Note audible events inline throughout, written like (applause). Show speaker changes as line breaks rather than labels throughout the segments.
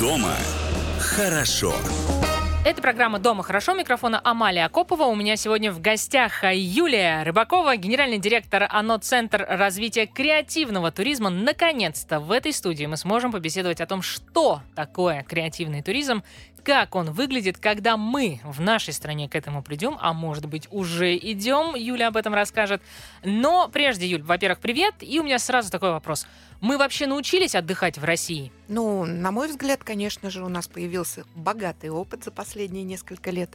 Дома хорошо.
Это программа «Дома хорошо». Микрофона Амалия Акопова. У меня сегодня в гостях Юлия Рыбакова, генеральный директор ОНО «Центр развития креативного туризма». Наконец-то в этой студии мы сможем побеседовать о том, что такое креативный туризм, как он выглядит, когда мы в нашей стране к этому придем, а может быть уже идем, Юля об этом расскажет. Но прежде, Юль, во-первых, привет, и у меня сразу такой вопрос. Мы вообще научились отдыхать в России?
Ну, на мой взгляд, конечно же, у нас появился богатый опыт за последние несколько лет.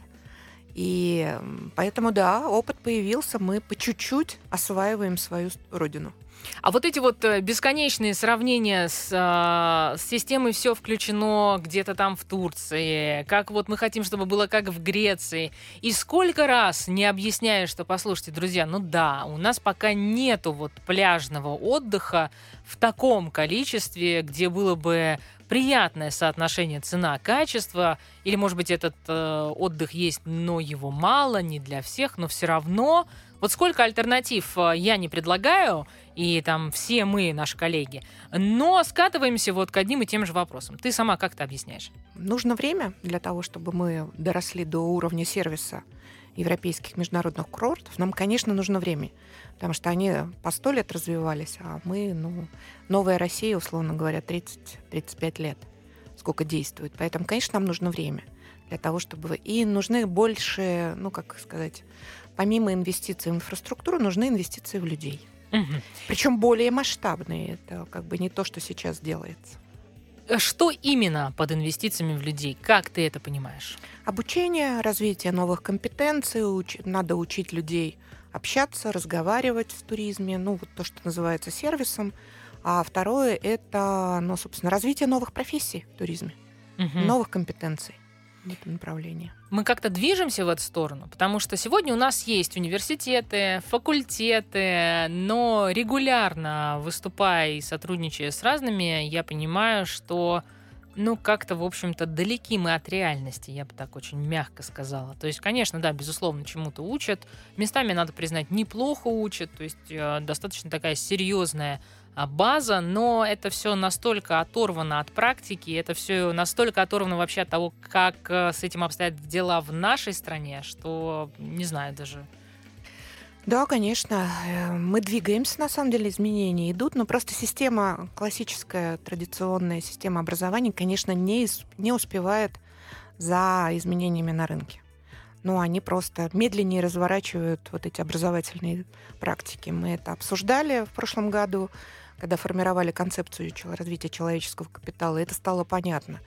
И поэтому, да, опыт появился, мы по чуть-чуть осваиваем свою родину.
А вот эти вот э, бесконечные сравнения с, а, с системой все включено где-то там в Турции, как вот мы хотим, чтобы было как в Греции. И сколько раз не объясняешь, что, послушайте, друзья, ну да, у нас пока нету вот пляжного отдыха в таком количестве, где было бы приятное соотношение цена-качество, или, может быть, этот э, отдых есть, но его мало, не для всех, но все равно. Вот сколько альтернатив э, я не предлагаю, и там все мы, наши коллеги, но скатываемся вот к одним и тем же вопросам. Ты сама как это объясняешь?
Нужно время для того, чтобы мы доросли до уровня сервиса европейских международных курортов. Нам, конечно, нужно время потому что они по сто лет развивались, а мы, ну, новая Россия, условно говоря, 30-35 лет, сколько действует. Поэтому, конечно, нам нужно время для того, чтобы... И нужны больше, ну, как сказать, помимо инвестиций в инфраструктуру, нужны инвестиции в людей. Угу. Причем более масштабные. Это как бы не то, что сейчас делается.
Что именно под инвестициями в людей? Как ты это понимаешь?
Обучение, развитие новых компетенций. Уч... Надо учить людей общаться, разговаривать в туризме, ну, вот то, что называется сервисом. А второе – это, ну, собственно, развитие новых профессий в туризме, угу. новых компетенций в этом направлении.
Мы как-то движемся в эту сторону, потому что сегодня у нас есть университеты, факультеты, но регулярно выступая и сотрудничая с разными, я понимаю, что ну, как-то, в общем-то, далеки мы от реальности, я бы так очень мягко сказала. То есть, конечно, да, безусловно, чему-то учат. Местами, надо признать, неплохо учат. То есть, э, достаточно такая серьезная база, но это все настолько оторвано от практики, это все настолько оторвано вообще от того, как э, с этим обстоят дела в нашей стране, что не знаю даже
да, конечно. Э, мы двигаемся, на самом деле, изменения идут, но просто система, классическая, традиционная система образования, конечно, не, не успевает за изменениями на рынке. Но они просто медленнее разворачивают вот эти образовательные практики. Мы это обсуждали в прошлом году, когда формировали концепцию развития человеческого капитала, это стало понятно.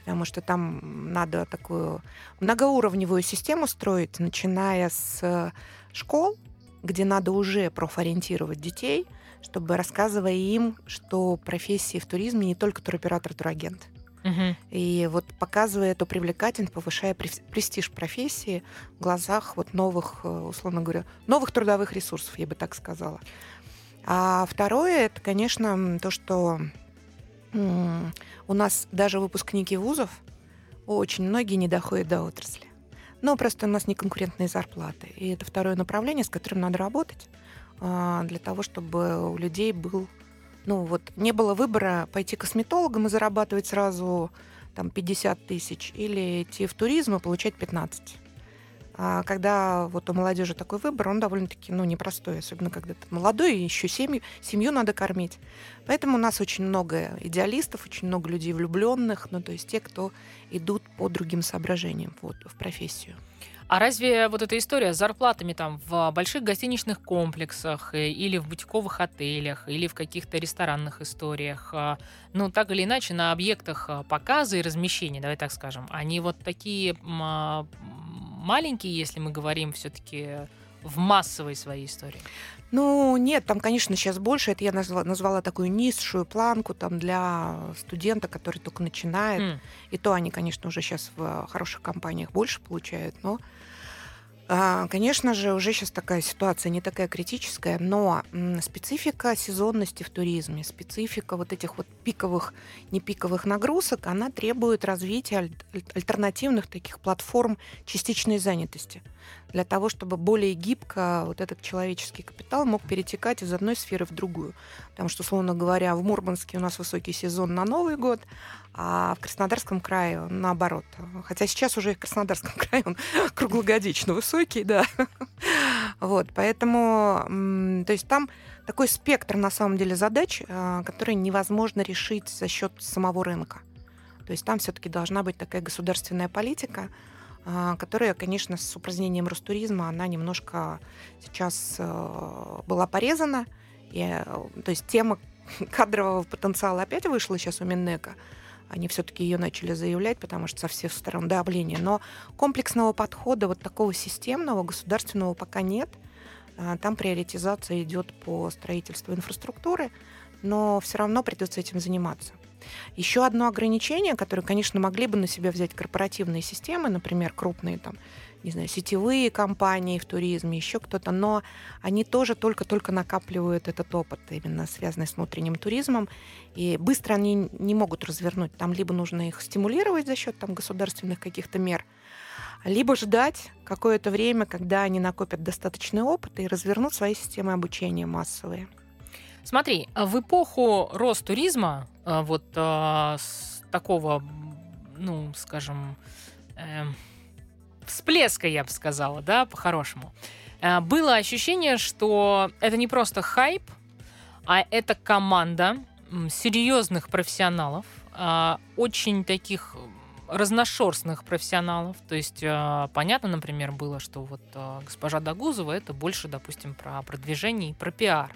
Потому что там надо такую многоуровневую систему строить, начиная с школ, где надо уже профориентировать детей, чтобы рассказывая им, что профессии в туризме не только туроператор, турагент. Угу. И вот показывая эту привлекательность, повышая престиж профессии в глазах вот новых, э, условно говоря, новых трудовых ресурсов, я бы так сказала. А второе, это, конечно, то, что у нас даже выпускники вузов очень многие не доходят до отрасли. Но просто у нас не конкурентные зарплаты. И это второе направление, с которым надо работать а, для того, чтобы у людей был, ну вот, не было выбора пойти к косметологам и зарабатывать сразу там 50 тысяч или идти в туризм и получать 15. А когда вот у молодежи такой выбор, он довольно-таки ну, непростой, особенно когда ты молодой, и еще семью, семью надо кормить. Поэтому у нас очень много идеалистов, очень много людей влюбленных, ну то есть те, кто идут по другим соображениям вот, в профессию.
А разве вот эта история с зарплатами там в больших гостиничных комплексах э, или в бутиковых отелях или в каких-то ресторанных историях, а, ну так или иначе на объектах а, показа и размещения, давай так скажем, они вот такие маленькие, если мы говорим все-таки в массовой своей истории?
Ну, нет, там, конечно, сейчас больше. Это я назвала, назвала такую низшую планку там для студента, который только начинает. Mm. И то они, конечно, уже сейчас в хороших компаниях больше получают, но конечно же, уже сейчас такая ситуация не такая критическая, но специфика сезонности в туризме, специфика вот этих вот пиковых, не пиковых нагрузок, она требует развития альтернативных таких платформ частичной занятости для того, чтобы более гибко вот этот человеческий капитал мог перетекать из одной сферы в другую. Потому что, условно говоря, в Мурманске у нас высокий сезон на Новый год, а в Краснодарском крае наоборот. Хотя сейчас уже и в Краснодарском (laughs) крае он круглогодично высокий, да. (laughs) Вот, поэтому, то есть там такой спектр, на самом деле, задач, а, которые невозможно решить за счет самого рынка. То есть там все-таки должна быть такая государственная политика, которая, конечно, с упразднением Ростуризма, она немножко сейчас э, была порезана. И, э, то есть тема (laughs) кадрового потенциала опять вышла сейчас у Миннека. Они все-таки ее начали заявлять, потому что со всех сторон давление. Но комплексного подхода, вот такого системного, государственного пока нет. А, там приоритизация идет по строительству инфраструктуры, но все равно придется этим заниматься. Еще одно ограничение, которое, конечно, могли бы на себя взять корпоративные системы, например, крупные там, не знаю, сетевые компании в туризме, еще кто-то, но они тоже только-только накапливают этот опыт, именно связанный с внутренним туризмом, и быстро они не могут развернуть. Там либо нужно их стимулировать за счет там, государственных каких-то мер, либо ждать какое-то время, когда они накопят достаточный опыт и развернут свои системы обучения массовые.
Смотри, в эпоху Ростуризма, э, вот э, с такого, ну, скажем, э, всплеска, я бы сказала, да, по-хорошему, э, было ощущение, что это не просто хайп, а это команда серьезных профессионалов, очень таких разношерстных профессионалов. То есть понятно, например, было, что вот госпожа Дагузова это больше, допустим, про продвижение и про пиар.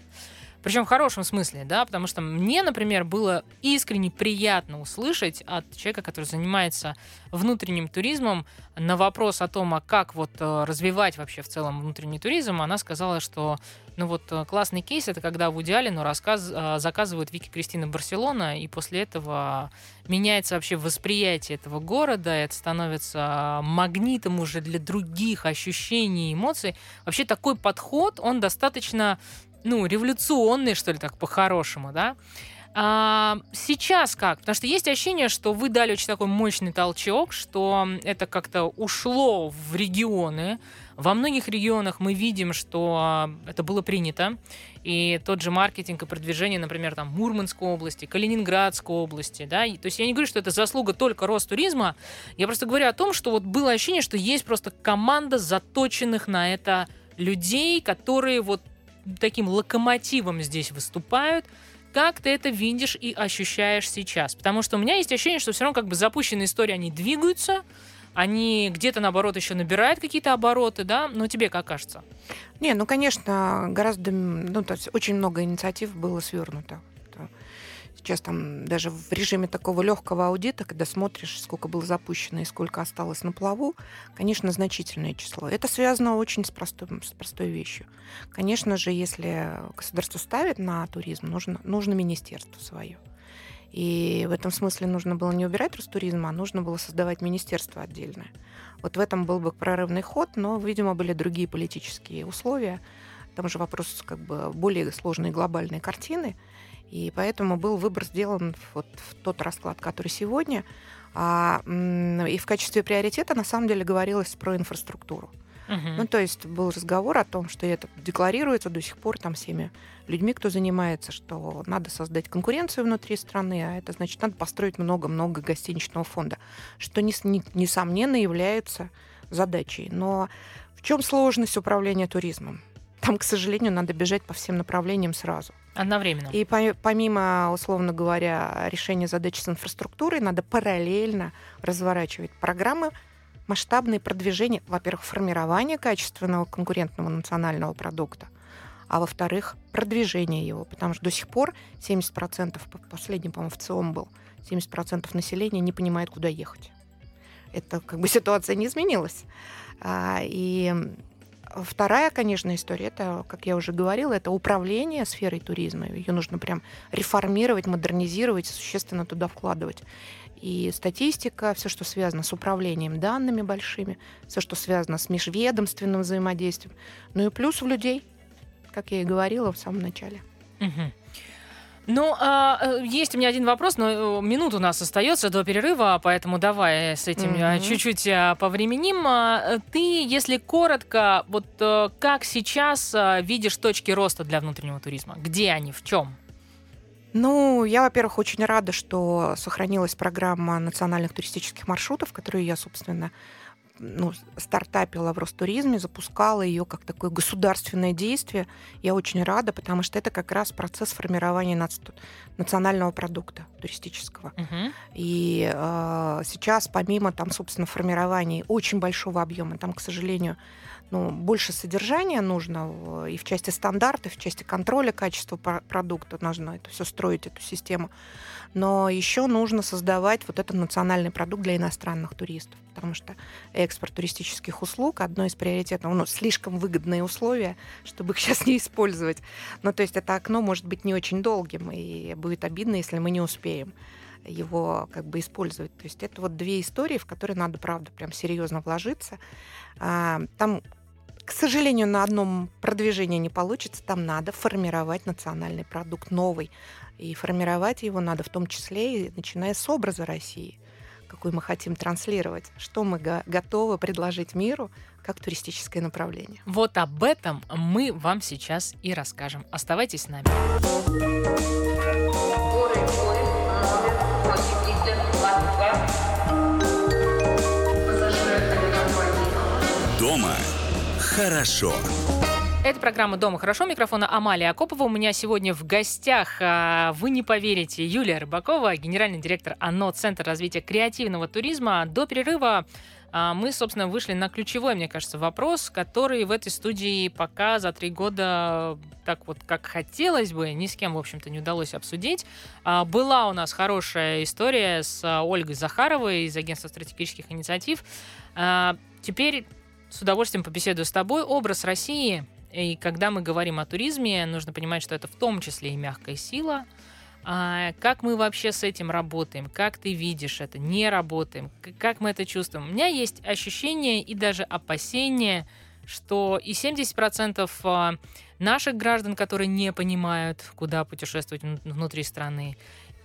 Причем в хорошем смысле, да, потому что мне, например, было искренне приятно услышать от человека, который занимается внутренним туризмом, на вопрос о том, а как вот э, развивать вообще в целом внутренний туризм, она сказала, что ну вот э, классный кейс это когда в идеале, но рассказ, э, заказывают Вики Кристина Барселона, и после этого меняется вообще восприятие этого города, это становится магнитом уже для других ощущений и эмоций. Вообще такой подход, он достаточно ну, революционный, что ли, так по-хорошему, да. А, сейчас как? Потому что есть ощущение, что вы дали очень такой мощный толчок, что это как-то ушло в регионы. Во многих регионах мы видим, что это было принято. И тот же маркетинг и продвижение, например, там Мурманской области, Калининградской области, да. то есть я не говорю, что это заслуга только Ростуризма. Я просто говорю о том, что вот было ощущение, что есть просто команда заточенных на это людей, которые вот таким локомотивом здесь выступают. Как ты это видишь и ощущаешь сейчас? Потому что у меня есть ощущение, что все равно как бы запущенные истории, они двигаются, они где-то, наоборот, еще набирают какие-то обороты, да? Но тебе как кажется?
Не, ну, конечно, гораздо, ну, то есть очень много инициатив было свернуто. Сейчас там даже в режиме такого легкого аудита, когда смотришь, сколько было запущено и сколько осталось на плаву, конечно, значительное число. Это связано очень с простой, с простой вещью. Конечно же, если государство ставит на туризм, нужно, нужно министерство свое. И в этом смысле нужно было не убирать Ростуризм, а нужно было создавать министерство отдельное. Вот в этом был бы прорывный ход, но, видимо, были другие политические условия. Там же вопрос как бы более сложной глобальной картины. И поэтому был выбор сделан вот в тот расклад, который сегодня. А, и в качестве приоритета на самом деле говорилось про инфраструктуру. Угу. Ну, то есть был разговор о том, что это декларируется до сих пор там всеми людьми, кто занимается, что надо создать конкуренцию внутри страны, а это значит, надо построить много-много гостиничного фонда, что, несомненно, является задачей. Но в чем сложность управления туризмом? Там, к сожалению, надо бежать по всем направлениям сразу.
Одновременно.
И помимо, условно говоря, решения задач с инфраструктурой, надо параллельно разворачивать программы масштабные продвижения, во-первых, формирование качественного конкурентного национального продукта, а во-вторых, продвижение его, потому что до сих пор 70%, последний, по-моему, в ЦИОМ был, 70% населения не понимает, куда ехать. Это как бы ситуация не изменилась. А, и Вторая, конечно, история, это, как я уже говорила, это управление сферой туризма. Ее нужно прям реформировать, модернизировать, существенно туда вкладывать. и статистика, все, что связано с управлением данными большими, все, что связано с межведомственным взаимодействием. Ну и плюс в людей, как я и говорила в самом начале.
Угу. Ну, а, э, есть у меня один вопрос, но э, минут у нас остается до перерыва, поэтому давай с этим mm-hmm. чуть-чуть повременим. А, ты, если коротко, вот как сейчас видишь точки роста для внутреннего туризма? Где они, в чем?
Ну, я, во-первых, очень рада, что сохранилась программа национальных туристических маршрутов, которую я, собственно, ну, стартапила в Ростуризме, запускала ее как такое государственное действие. Я очень рада, потому что это как раз процесс формирования национального продукта туристического. Uh-huh. И э, сейчас, помимо там, собственно, формирования очень большого объема, там, к сожалению, ну, больше содержания нужно и в части стандартов, и в части контроля качества продукта нужно это все строить, эту систему. Но еще нужно создавать вот этот национальный продукт для иностранных туристов, потому что экспорт туристических услуг одно из приоритетов, ну, слишком выгодные условия, чтобы их (laughs) сейчас не использовать. Ну, то есть это окно может быть не очень долгим, и будет обидно, если мы не успеем его как бы использовать. То есть это вот две истории, в которые надо, правда, прям серьезно вложиться. А, там к сожалению, на одном продвижении не получится. Там надо формировать национальный продукт новый. И формировать его надо в том числе и начиная с образа России, какой мы хотим транслировать, что мы го- готовы предложить миру как туристическое направление.
Вот об этом мы вам сейчас и расскажем. Оставайтесь с нами.
Дома хорошо.
Это программа «Дома хорошо». Микрофона Амалия Акопова. У меня сегодня в гостях, а, вы не поверите, Юлия Рыбакова, генеральный директор ОНО Центр развития креативного туризма. До перерыва а, мы, собственно, вышли на ключевой, мне кажется, вопрос, который в этой студии пока за три года так вот, как хотелось бы, ни с кем, в общем-то, не удалось обсудить. А, была у нас хорошая история с Ольгой Захаровой из Агентства стратегических инициатив. Теперь с удовольствием побеседую с тобой. Образ России, и когда мы говорим о туризме, нужно понимать, что это в том числе и мягкая сила. А как мы вообще с этим работаем? Как ты видишь это? Не работаем? Как мы это чувствуем? У меня есть ощущение и даже опасение, что и 70% а, наших граждан, которые не понимают, куда путешествовать внутри страны,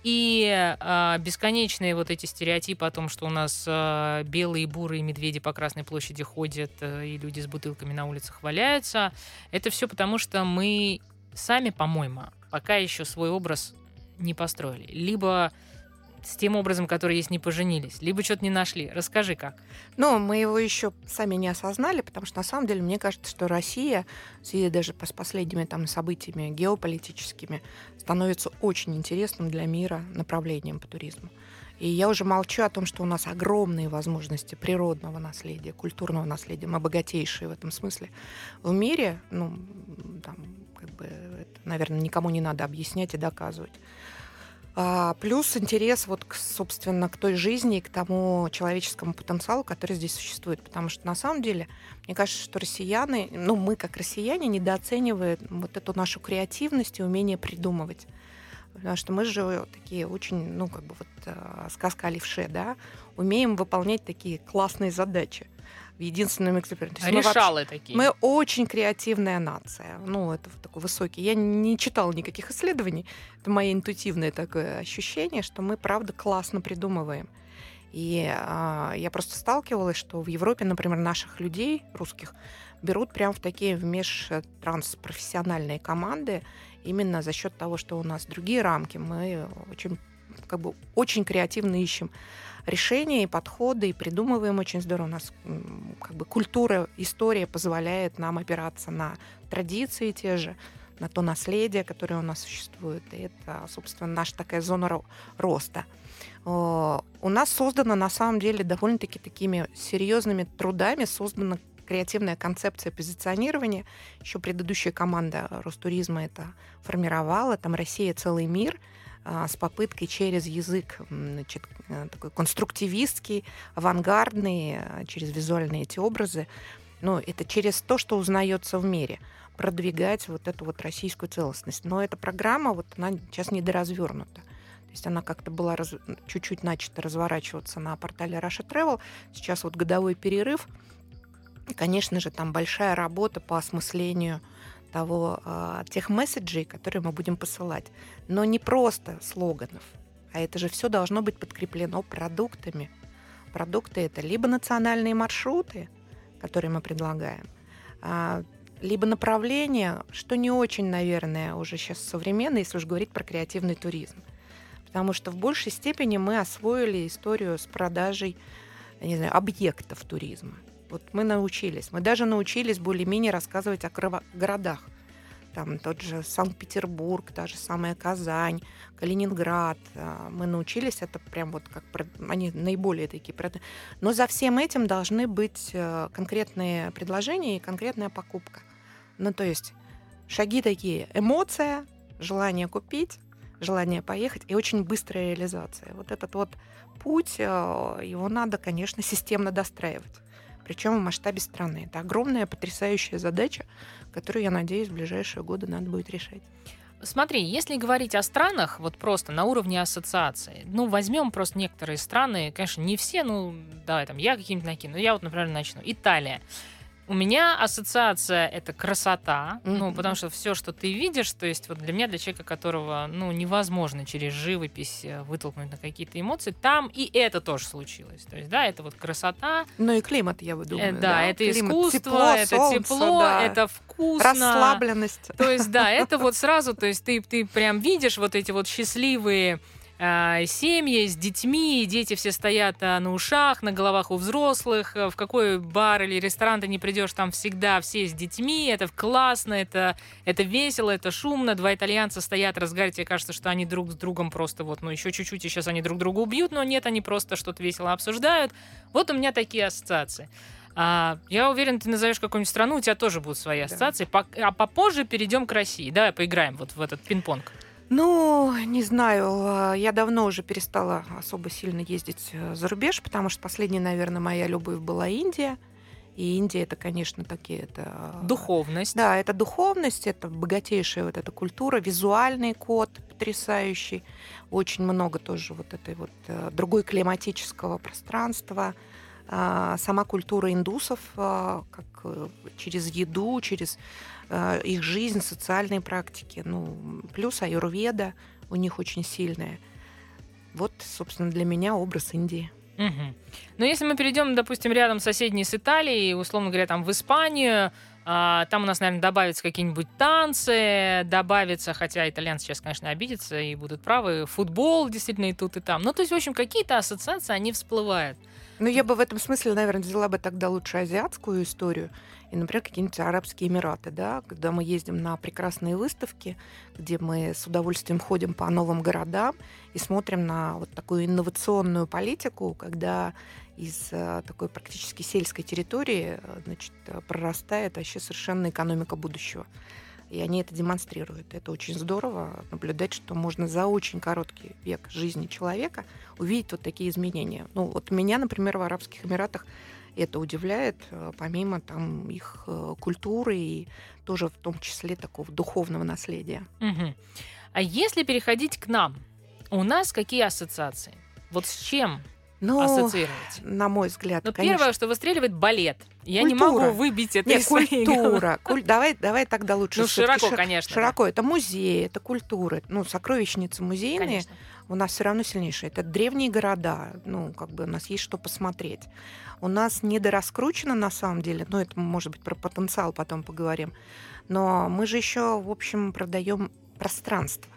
и э, бесконечные вот эти стереотипы о том, что у нас э, белые, бурые медведи по Красной площади ходят, э, и люди с бутылками на улицах валяются, это все потому, что мы сами, по-моему, пока еще свой образ не построили. Либо с тем образом, который есть, не поженились, либо что-то не нашли. Расскажи, как.
Ну, мы его еще сами не осознали, потому что на самом деле мне кажется, что Россия, в связи даже с последними там событиями геополитическими, становится очень интересным для мира направлением по туризму. И я уже молчу о том, что у нас огромные возможности природного наследия, культурного наследия, мы богатейшие в этом смысле в мире. Ну, там, как бы, это, наверное, никому не надо объяснять и доказывать. А, плюс интерес вот, к, собственно, к той жизни и к тому человеческому потенциалу, который здесь существует. Потому что на самом деле, мне кажется, что россияне, ну, мы как россияне недооцениваем вот эту нашу креативность и умение придумывать. Потому что мы же такие очень, ну, как бы вот э, сказка левше, да, умеем выполнять такие классные задачи в единственном экземпляре.
То есть Решалы вообще, такие.
Мы очень креативная нация. Ну, это такой высокий. Я не читала никаких исследований. Это мое интуитивное такое ощущение, что мы, правда, классно придумываем. И а, я просто сталкивалась, что в Европе, например, наших людей, русских, берут прям в такие в межтранспрофессиональные команды именно за счет того, что у нас другие рамки. Мы очень, как бы, очень креативно ищем решения и подходы, и придумываем очень здорово. У нас как бы культура, история позволяет нам опираться на традиции те же, на то наследие, которое у нас существует. И это, собственно, наша такая зона роста. У нас создана, на самом деле, довольно-таки такими серьезными трудами создана креативная концепция позиционирования. Еще предыдущая команда Ростуризма это формировала. Там Россия целый мир – с попыткой через язык значит, э, такой конструктивистский, авангардный, э, через визуальные эти образы, ну, это через то, что узнается в мире, продвигать вот эту вот российскую целостность. Но эта программа, вот она сейчас недоразвернута. То есть она как-то была раз... чуть-чуть начата разворачиваться на портале Russia Travel. Сейчас вот годовой перерыв. И, конечно же, там большая работа по осмыслению того, э, тех месседжей, которые мы будем посылать. Но не просто слоганов, а это же все должно быть подкреплено продуктами. Продукты это либо национальные маршруты, которые мы предлагаем, а, либо направления, что не очень, наверное, уже сейчас современно, если уж говорить про креативный туризм. Потому что в большей степени мы освоили историю с продажей не знаю, объектов туризма. Вот мы научились. Мы даже научились более-менее рассказывать о городах там тот же Санкт-Петербург, та же самая Казань, Калининград. А, мы научились это прям вот как они наиболее такие. Но за всем этим должны быть э, конкретные предложения и конкретная покупка. Ну то есть шаги такие: эмоция, желание купить, желание поехать и очень быстрая реализация. Вот этот вот путь, э, его надо, конечно, системно достраивать причем в масштабе страны. Это огромная, потрясающая задача, которую, я надеюсь, в ближайшие годы надо будет решать.
Смотри, если говорить о странах, вот просто на уровне ассоциации, ну, возьмем просто некоторые страны, конечно, не все, ну, давай там, я какие-нибудь накину, я вот, например, начну. Италия. У меня ассоциация это красота, mm-hmm. ну, потому что все, что ты видишь, то есть вот для меня, для человека, которого, ну, невозможно через живопись э, вытолкнуть на какие-то эмоции, там и это тоже случилось. То есть, да, это вот красота.
Ну и климат, я думаю. Э,
да, да, это климат, искусство, тепло, это солнце, тепло, да. это вкусно.
Расслабленность.
То есть, да, это вот (laughs) сразу, то есть ты, ты прям видишь вот эти вот счастливые семьи с детьми, дети все стоят а, на ушах, на головах у взрослых. В какой бар или ресторан ты не придешь, там всегда все с детьми. Это классно, это, это весело, это шумно. Два итальянца стоят, разговаривают, тебе кажется, что они друг с другом просто вот, ну еще чуть-чуть, и сейчас они друг друга убьют, но нет, они просто что-то весело обсуждают. Вот у меня такие ассоциации. А, я уверен, ты назовешь какую-нибудь страну, у тебя тоже будут свои ассоциации. Да. По, а попозже перейдем к России. Давай поиграем вот в этот пинг-понг.
Ну, не знаю, а, я давно уже перестала особо сильно ездить э, за рубеж, потому что последняя, наверное, моя любовь была Индия. И Индия это, конечно, такие это
духовность.
Да, это духовность, это богатейшая вот эта культура, визуальный код потрясающий, очень много тоже вот этой вот э, другой климатического пространства, а, сама культура индусов, как э, через еду, через Э, их жизнь, социальные практики. Ну, плюс аюрведа у них очень сильная. Вот, собственно, для меня образ Индии.
Угу. Но если мы перейдем, допустим, рядом соседней с Италией, условно говоря, там в Испанию, а, там у нас, наверное, добавятся какие-нибудь танцы, добавится, хотя итальянцы сейчас, конечно, обидятся и будут правы, футбол действительно и тут, и там. Ну, то есть, в общем, какие-то ассоциации, они всплывают.
Ну, я бы в этом смысле, наверное, взяла бы тогда лучше азиатскую историю и, например, какие-нибудь Арабские Эмираты, да, когда мы ездим на прекрасные выставки, где мы с удовольствием ходим по новым городам и смотрим на вот такую инновационную политику, когда из э, такой практически сельской территории э, значит, прорастает вообще совершенно экономика будущего. И они это демонстрируют. Это очень здорово наблюдать, что можно за очень короткий век жизни человека увидеть вот такие изменения. Ну, вот меня, например, в Арабских Эмиратах это удивляет, э, помимо там их э, культуры и тоже в том числе такого духовного наследия.
Угу. А если переходить к нам, у нас какие ассоциации? Вот с чем ну, ассоциировать?
На мой взгляд,
ну, конечно. Первое, что выстреливает балет. Я культура. не могу выбить это
Нет, из культура. Куль... Давай, давай тогда лучше.
Ну, широко, шир... конечно.
Широко. Да. Это музеи, это культура. Ну, сокровищницы музейные. Конечно у нас все равно сильнейшие. Это древние города, ну, как бы у нас есть что посмотреть. У нас недораскручено на самом деле, ну, это, может быть, про потенциал потом поговорим, но мы же еще, в общем, продаем пространство.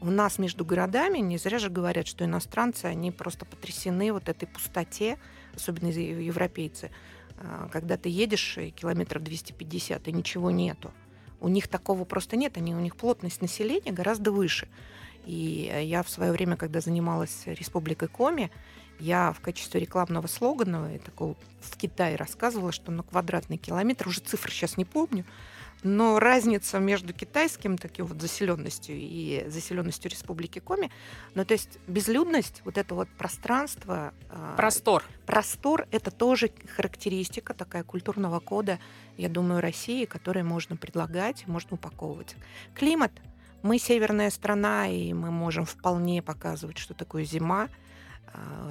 У нас между городами, не зря же говорят, что иностранцы, они просто потрясены вот этой пустоте, особенно европейцы. А, когда ты едешь километров 250, и ничего нету. У них такого просто нет, они, у них плотность населения гораздо выше. И э, я в свое время, когда занималась Республикой Коми, я в качестве рекламного слогана и такого в Китае рассказывала, что на квадратный километр, уже цифры сейчас не помню, но разница между китайским таким вот заселенностью и заселенностью Республики Коми, ну то есть безлюдность, вот это вот пространство,
а, простор,
простор, это тоже характеристика такая культурного кода, я думаю, России, который можно предлагать, можно упаковывать. Климат. Мы северная страна, и мы можем вполне показывать, что такое зима,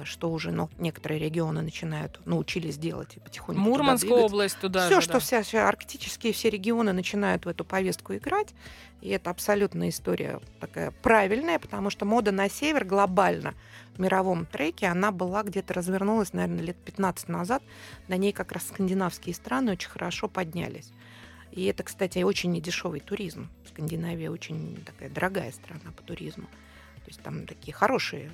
что уже ну, некоторые регионы начинают, научились делать и потихоньку
Мурманская
туда
область туда
Все,
же,
что
да.
вся, вся арктические все регионы начинают в эту повестку играть, и это абсолютно история такая правильная, потому что мода на север глобально в мировом треке, она была где-то развернулась, наверное, лет 15 назад. На ней как раз скандинавские страны очень хорошо поднялись. И это, кстати, очень недешевый туризм. Скандинавия очень такая дорогая страна по туризму. То есть там такие хорошие,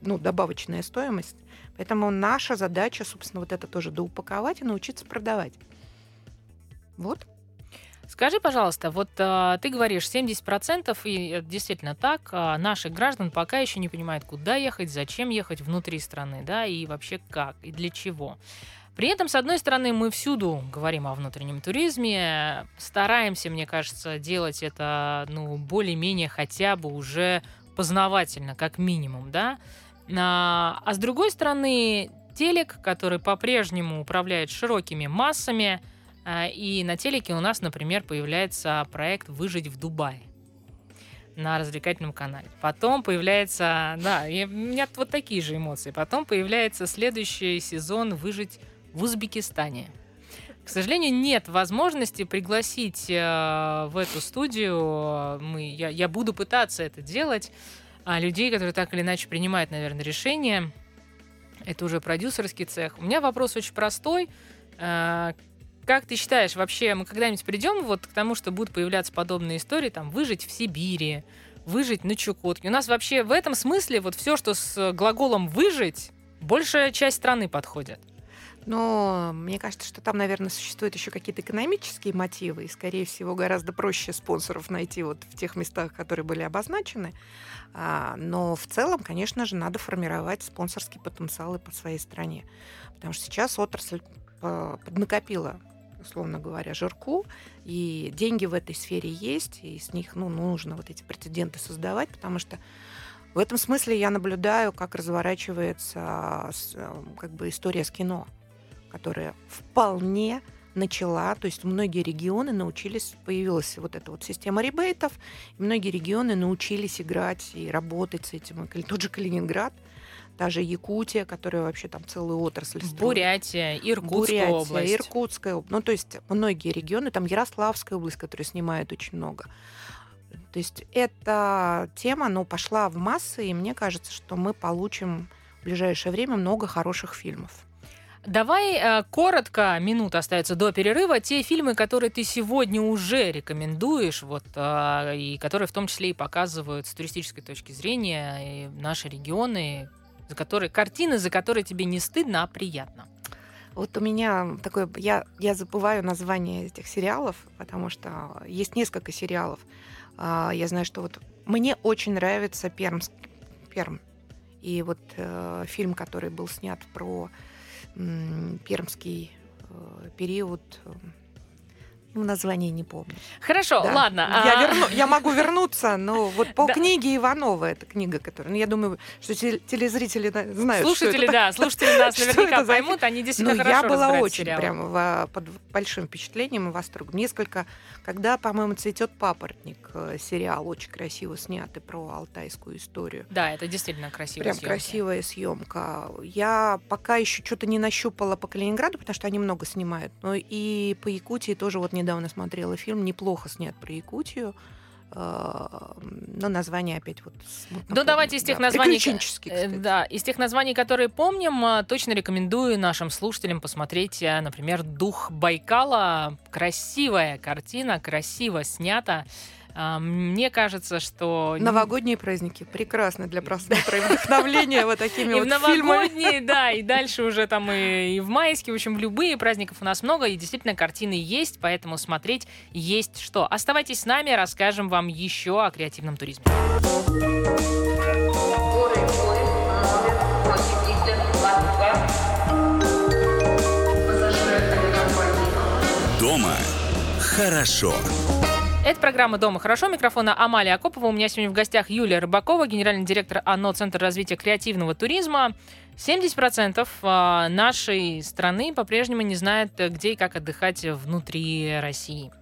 ну, добавочная стоимость. Поэтому наша задача, собственно, вот это тоже доупаковать и научиться продавать. Вот.
Скажи, пожалуйста, вот а, ты говоришь 70%, и это действительно так, а, наших граждан пока еще не понимают, куда ехать, зачем ехать внутри страны, да, и вообще как, и для чего. При этом, с одной стороны, мы всюду говорим о внутреннем туризме, стараемся, мне кажется, делать это, ну, более-менее хотя бы уже познавательно, как минимум, да. А, а с другой стороны, телек, который по-прежнему управляет широкими массами, а, И на телеке у нас, например, появляется проект «Выжить в Дубае» на развлекательном канале. Потом появляется, да, у меня вот такие же эмоции. Потом появляется следующий сезон «Выжить в Узбекистане». К сожалению, нет возможности пригласить э, в эту студию, мы, я, я буду пытаться это делать, а людей, которые так или иначе принимают, наверное, решения. Это уже продюсерский цех. У меня вопрос очень простой. Э, как ты считаешь, вообще мы когда-нибудь придем вот к тому, что будут появляться подобные истории, там, выжить в Сибири, выжить на Чукотке? У нас вообще в этом смысле вот все, что с глаголом «выжить», большая часть страны подходит.
Но мне кажется, что там, наверное, существуют еще какие-то экономические мотивы, и, скорее всего, гораздо проще спонсоров найти вот в тех местах, которые были обозначены. А, но в целом, конечно же, надо формировать спонсорский потенциал и по своей стране. Потому что сейчас отрасль а, поднакопила условно говоря, жирку, и деньги в этой сфере есть, и с них ну, нужно вот эти прецеденты создавать, потому что в этом смысле я наблюдаю, как разворачивается э, как бы история с кино, которая вполне начала, то есть многие регионы научились, появилась вот эта вот система ребейтов, и многие регионы научились играть и работать с этим. И Тот же Калининград, та же Якутия, которая вообще там целую отрасль строит.
Бурятия, Иркутская
Бурятия,
область.
Иркутская область. Ну, то есть многие регионы, там Ярославская область, которая снимает очень много. То есть эта тема, ну, пошла в массы, и мне кажется, что мы получим в ближайшее время много хороших фильмов.
Давай э, коротко, минута остается до перерыва, те фильмы, которые ты сегодня уже рекомендуешь, вот, э, и которые в том числе и показывают с туристической точки зрения наши регионы, за которые, картины, за которые тебе не стыдно, а приятно.
Вот у меня такое, я, я забываю название этих сериалов, потому что есть несколько сериалов. А, Я знаю, что вот мне очень нравится Пермск, Перм. И вот э, фильм, который был снят про пермский э, период, э, ну, название не помню.
Хорошо,
Да.
ладно.
Я,
а,
верну- я могу (laughs) вернуться, но вот по
Да.
книге Иванова, эта книга, которая, ну, я думаю, что те- телезрители на- знают, что
Слушатели,
это
да, слушатели нас (laughs)
Что
наверняка поймут, они
Ну,
действительно
я
хорошо
была
разбирают
очень
сериалы.
прям в- под большим впечатлением и восторгом. Несколько, когда, по-моему, цветет папоротник, э, сериал очень красиво снятый про алтайскую историю.
Да, это действительно красиво.
Прям красивая съемка. Я пока еще что-то не нащупала по Калининграду, потому что они много снимают. Но и по Якутии тоже вот недавно смотрела фильм, неплохо снят про Якутию. Э, Но название опять вот смутно
Ну,
помню.
давайте из тех
Да,
названий... э,
кстати.
Да, из тех названий, которые помним, э, точно рекомендую нашим слушателям посмотреть, например, «Дух Байкала». Красивая картина, красиво снята. А, Мне кажется, что...
Новогодние праздники прекрасно для просмотра и вдохновления вот такими
И в
вот фильмами.
новогодние, (laughs) да, и дальше уже там и, и в майские, в общем, в любые праздников у нас много, и действительно картины есть, поэтому смотреть есть что. Оставайтесь с нами, расскажем вам еще о креативном туризме.
Дома хорошо.
Это программа «Дома хорошо». Микрофона Амалия Акопова. У меня сегодня в гостях Юлия Рыбакова, генеральный директор ОНО Центр развития креативного туризма. 70% а, нашей страны по-прежнему не знают, где и как отдыхать внутри России.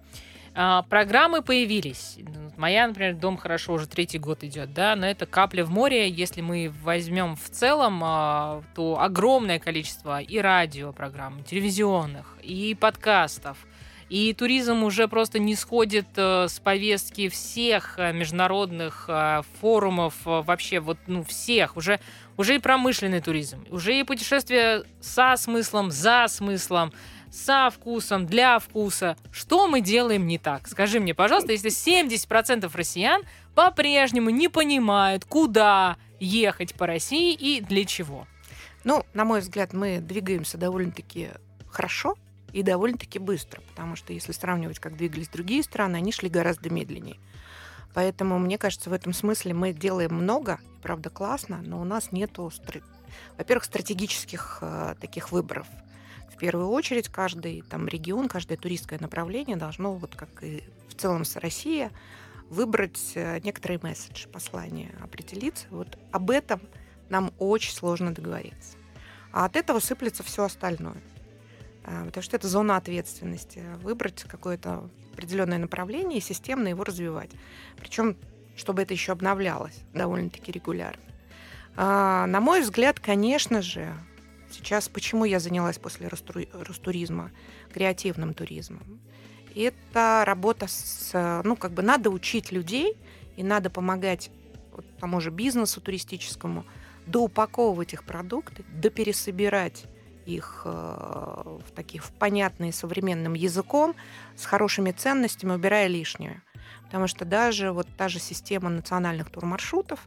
А, Программы появились. моя, например, дом хорошо уже третий год идет, да, но это капля в море. Если мы возьмем в целом, а, то огромное количество и радиопрограмм, телевизионных, и подкастов, и туризм уже просто не сходит э, с повестки всех э, международных э, форумов, вообще вот, ну, всех. Уже, уже и промышленный туризм, уже и путешествия со смыслом, за смыслом, со вкусом, для вкуса. Что мы делаем не так? Скажи мне, пожалуйста, если 70% россиян по-прежнему не понимают, куда ехать по России и для чего.
Ну, на мой взгляд, мы двигаемся довольно-таки хорошо и довольно-таки быстро, потому что если сравнивать, как двигались другие страны, они шли гораздо медленнее. Поэтому, мне кажется, в этом смысле мы делаем много, правда, классно, но у нас нету, во-первых, стратегических э, таких выборов. В первую очередь, каждый там регион, каждое туристское направление должно, вот как и в целом с Россией, выбрать э, некоторые месседжи, послания, определиться. Вот об этом нам очень сложно договориться. А от этого сыплется все остальное. А, потому что это зона ответственности. Выбрать какое-то определенное направление и системно его развивать. Причем, чтобы это еще обновлялось довольно-таки регулярно. А, на мой взгляд, конечно же, сейчас почему я занялась после Ростуризма креативным туризмом? Это работа с... Ну, как бы надо учить людей, и надо помогать вот тому же бизнесу туристическому доупаковывать их продукты, допересобирать их э, в таких в понятные современным языком, с хорошими ценностями, убирая лишнее. Потому что даже вот та же система национальных турмаршрутов,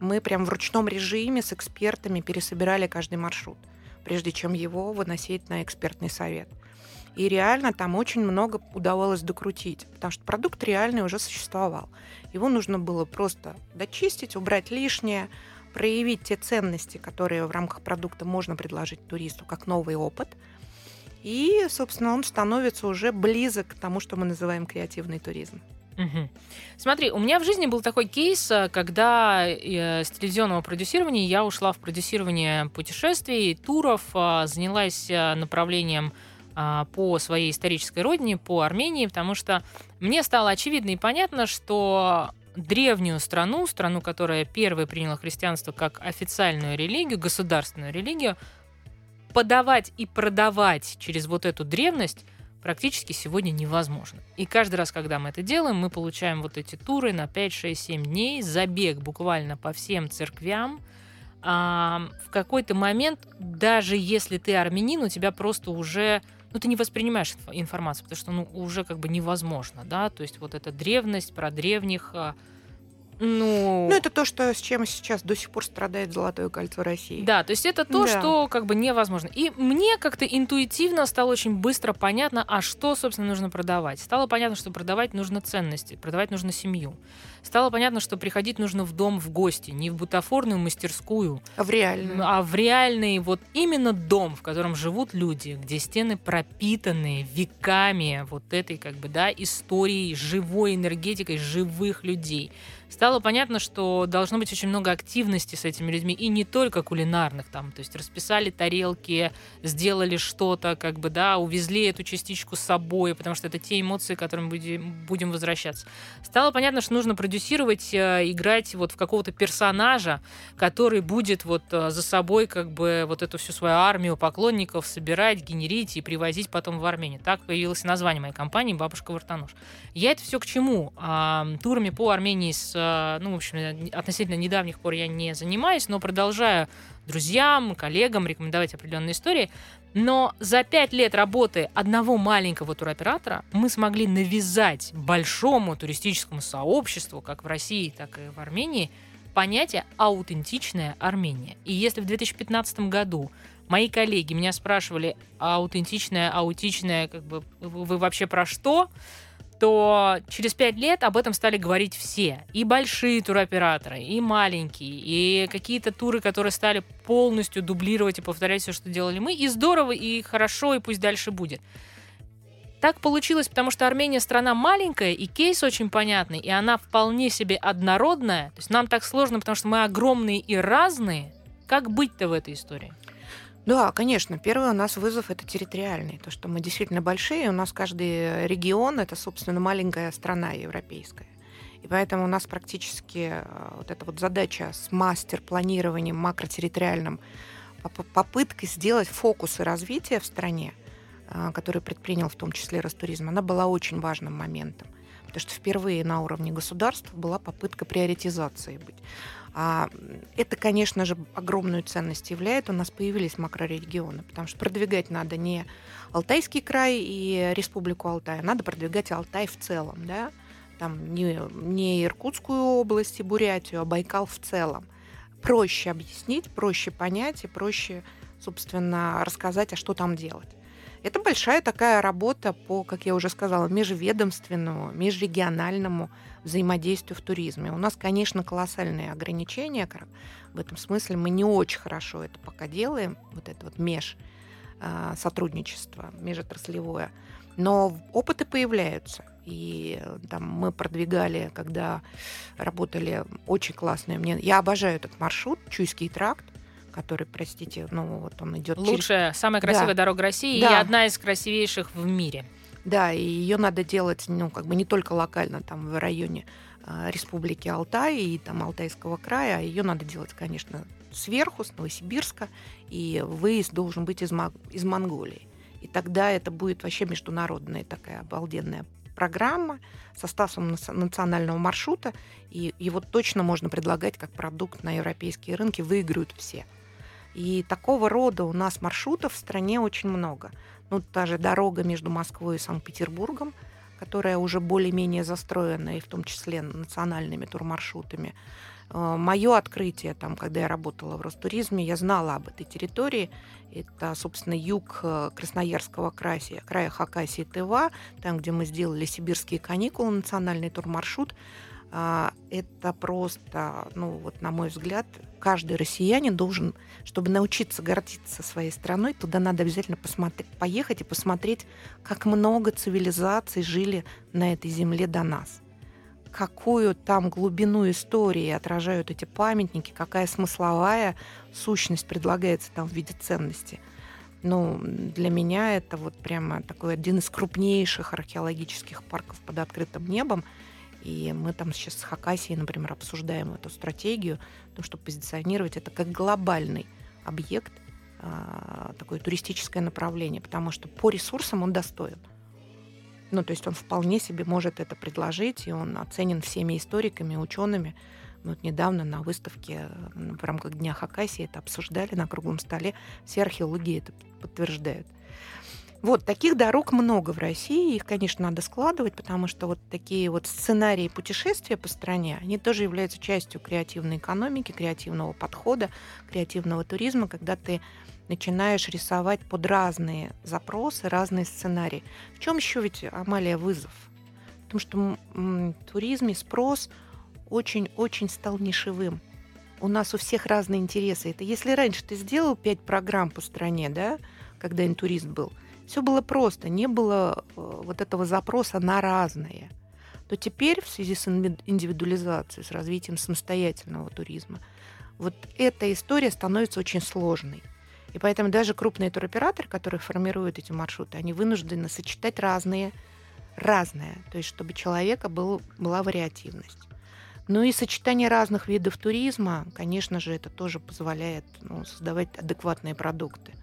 мы прям в ручном режиме с экспертами пересобирали каждый маршрут, прежде чем его выносить на экспертный совет. И реально там очень много удавалось докрутить, потому что продукт реальный уже существовал. Его нужно было просто дочистить, убрать лишнее, проявить те ценности, которые в рамках продукта можно предложить туристу как новый опыт. И, собственно, он становится уже близок к тому, что мы называем креативный туризм.
Угу. Смотри, у меня в жизни был такой кейс, э, когда э, с телевизионного продюсирования я ушла в продюсирование путешествий, туров, э, занялась направлением по своей исторической родине, по Армении, потому что мне стало очевидно и понятно, что древнюю страну, страну, которая первой приняла христианство как официальную религию, государственную религию, подавать и продавать через вот эту древность практически сегодня невозможно. И каждый раз, когда мы это делаем, мы получаем вот эти туры на 5, 6, 7 дней, забег буквально по всем церквям. А, в какой-то момент, даже если ты армянин, у тебя просто уже ну, ты не воспринимаешь информацию, потому что, ну, уже как бы невозможно, да, то есть вот эта древность про древних, а, ну...
ну, это то, что, с чем сейчас до сих пор страдает Золотое кольцо России.
Да, то есть это то, да. что как бы невозможно. И мне как-то интуитивно стало очень быстро понятно, а что, собственно, нужно продавать. Стало понятно, что продавать нужно ценности, продавать нужно семью. Стало понятно, что приходить нужно в дом в гости, не в бутафорную мастерскую.
А в реальный.
А в реальный вот именно дом, в котором живут люди, где стены пропитаны веками вот этой как бы, да, историей, живой энергетикой живых людей стало понятно, что должно быть очень много активности с этими людьми, и не только кулинарных там, то есть расписали тарелки, сделали что-то, как бы, да, увезли эту частичку с собой, потому что это те эмоции, к которым будем, будем возвращаться. Стало понятно, что нужно продюсировать, э, играть вот в какого-то персонажа, который будет вот э, за собой как бы вот эту всю свою армию поклонников собирать, генерить и привозить потом в Армению. Так появилось название моей компании «Бабушка Вартануш». Я это все к чему? Турами по Армении с Э, ну, в общем, относительно недавних пор я не занимаюсь, но продолжаю друзьям, коллегам рекомендовать определенные истории. Но за пять лет работы одного маленького туроператора мы смогли навязать большому туристическому сообществу, как в России, так и в Армении, понятие «аутентичная Армения». И если в 2015 году мои коллеги меня спрашивали, аутентичная, аутичная, как бы вы вообще про что? То через пять лет об этом стали говорить все. И большие туроператоры, и маленькие, и какие-то туры, которые стали полностью дублировать и повторять все, что делали мы. И здорово, и хорошо, и пусть дальше будет. Так получилось, потому что Армения страна маленькая, и кейс очень понятный, и она вполне себе однородная. То есть нам так сложно, потому что мы огромные и разные. Как быть-то в этой истории?
Да, конечно. Первый у нас вызов это территориальный. То, что мы действительно большие, у нас каждый регион это, собственно, маленькая страна европейская. И поэтому у нас практически э, вот эта вот задача с мастер-планированием макротерриториальным, попыткой сделать фокусы развития в стране, э, который предпринял в том числе Ростуризм, она была очень важным моментом. Потому что впервые на уровне государства была попытка приоритизации быть. А это, конечно же, огромную ценность являет. У нас появились макрорегионы, потому что продвигать надо не Алтайский край и Республику Алтай, а надо продвигать Алтай в целом, да, там не, не Иркутскую область и Бурятию, а Байкал в целом. Проще объяснить, проще понять и проще, собственно, рассказать, а что там делать. Это большая такая работа по, как я уже сказала, межведомственному, межрегиональному взаимодействию в туризме. У нас, конечно, колоссальные ограничения. В этом смысле мы не очень хорошо это пока делаем, вот это вот меж а, межотраслевое. Но опыты появляются. И там мы продвигали, когда работали очень классные. Мне, я обожаю этот маршрут, Чуйский тракт который, простите, ну вот он идет.
Лучшая, через... самая красивая да. дорога России да. и одна из красивейших в мире.
Да, и ее надо делать, ну, как бы не только локально там в районе э, Республики Алтай и там Алтайского края, а ее надо делать, конечно, сверху, с Новосибирска, и выезд должен быть из, из Монголии. И тогда это будет вообще международная такая обалденная программа со статусом национального маршрута, и его точно можно предлагать как продукт на европейские рынки, выиграют все – и такого рода у нас маршрутов в стране очень много. Ну, та же дорога между Москвой и Санкт-Петербургом, которая уже более-менее застроена, и в том числе национальными турмаршрутами. Э, Мое открытие, там, когда я работала в Ростуризме, я знала об этой территории. Это, собственно, юг э, Красноярского края, края Хакасии и Тыва, там, где мы сделали сибирские каникулы, национальный турмаршрут. А, это просто, ну вот на мой взгляд, каждый россиянин должен, чтобы научиться гордиться своей страной, туда надо обязательно посмотреть, поехать и посмотреть, как много цивилизаций жили на этой земле до нас. Какую там глубину истории отражают эти памятники, какая смысловая сущность предлагается там в виде ценности. Ну, для меня это вот прямо такой один из крупнейших археологических парков под открытым небом – и мы там сейчас с Хакасией, например, обсуждаем эту стратегию, то, чтобы позиционировать это как глобальный объект, а, такое туристическое направление, потому что по ресурсам он достоин. Ну, то есть он вполне себе может это предложить, и он оценен всеми историками, учеными. Вот недавно на выставке в рамках Дня Хакасии это обсуждали на круглом столе. Все археологи это подтверждают. Вот, таких дорог много в России, их, конечно, надо складывать, потому что вот такие вот сценарии путешествия по стране, они тоже являются частью креативной экономики, креативного подхода, креативного туризма, когда ты начинаешь рисовать под разные запросы, разные сценарии. В чем еще ведь, Амалия, вызов? Потому что в туризме спрос очень-очень стал нишевым. У нас у всех разные интересы. Это если раньше ты сделал пять программ по стране, да, когда интурист был – все было просто, не было э, вот этого запроса на разное. То теперь в связи с индивидуализацией, с развитием самостоятельного туризма, вот эта история становится очень сложной. И поэтому даже крупные туроператоры, которые формируют эти маршруты, они вынуждены сочетать разные, разное, то есть чтобы человека был, была вариативность. Ну и сочетание разных видов туризма, конечно же, это тоже позволяет ну, создавать адекватные продукты.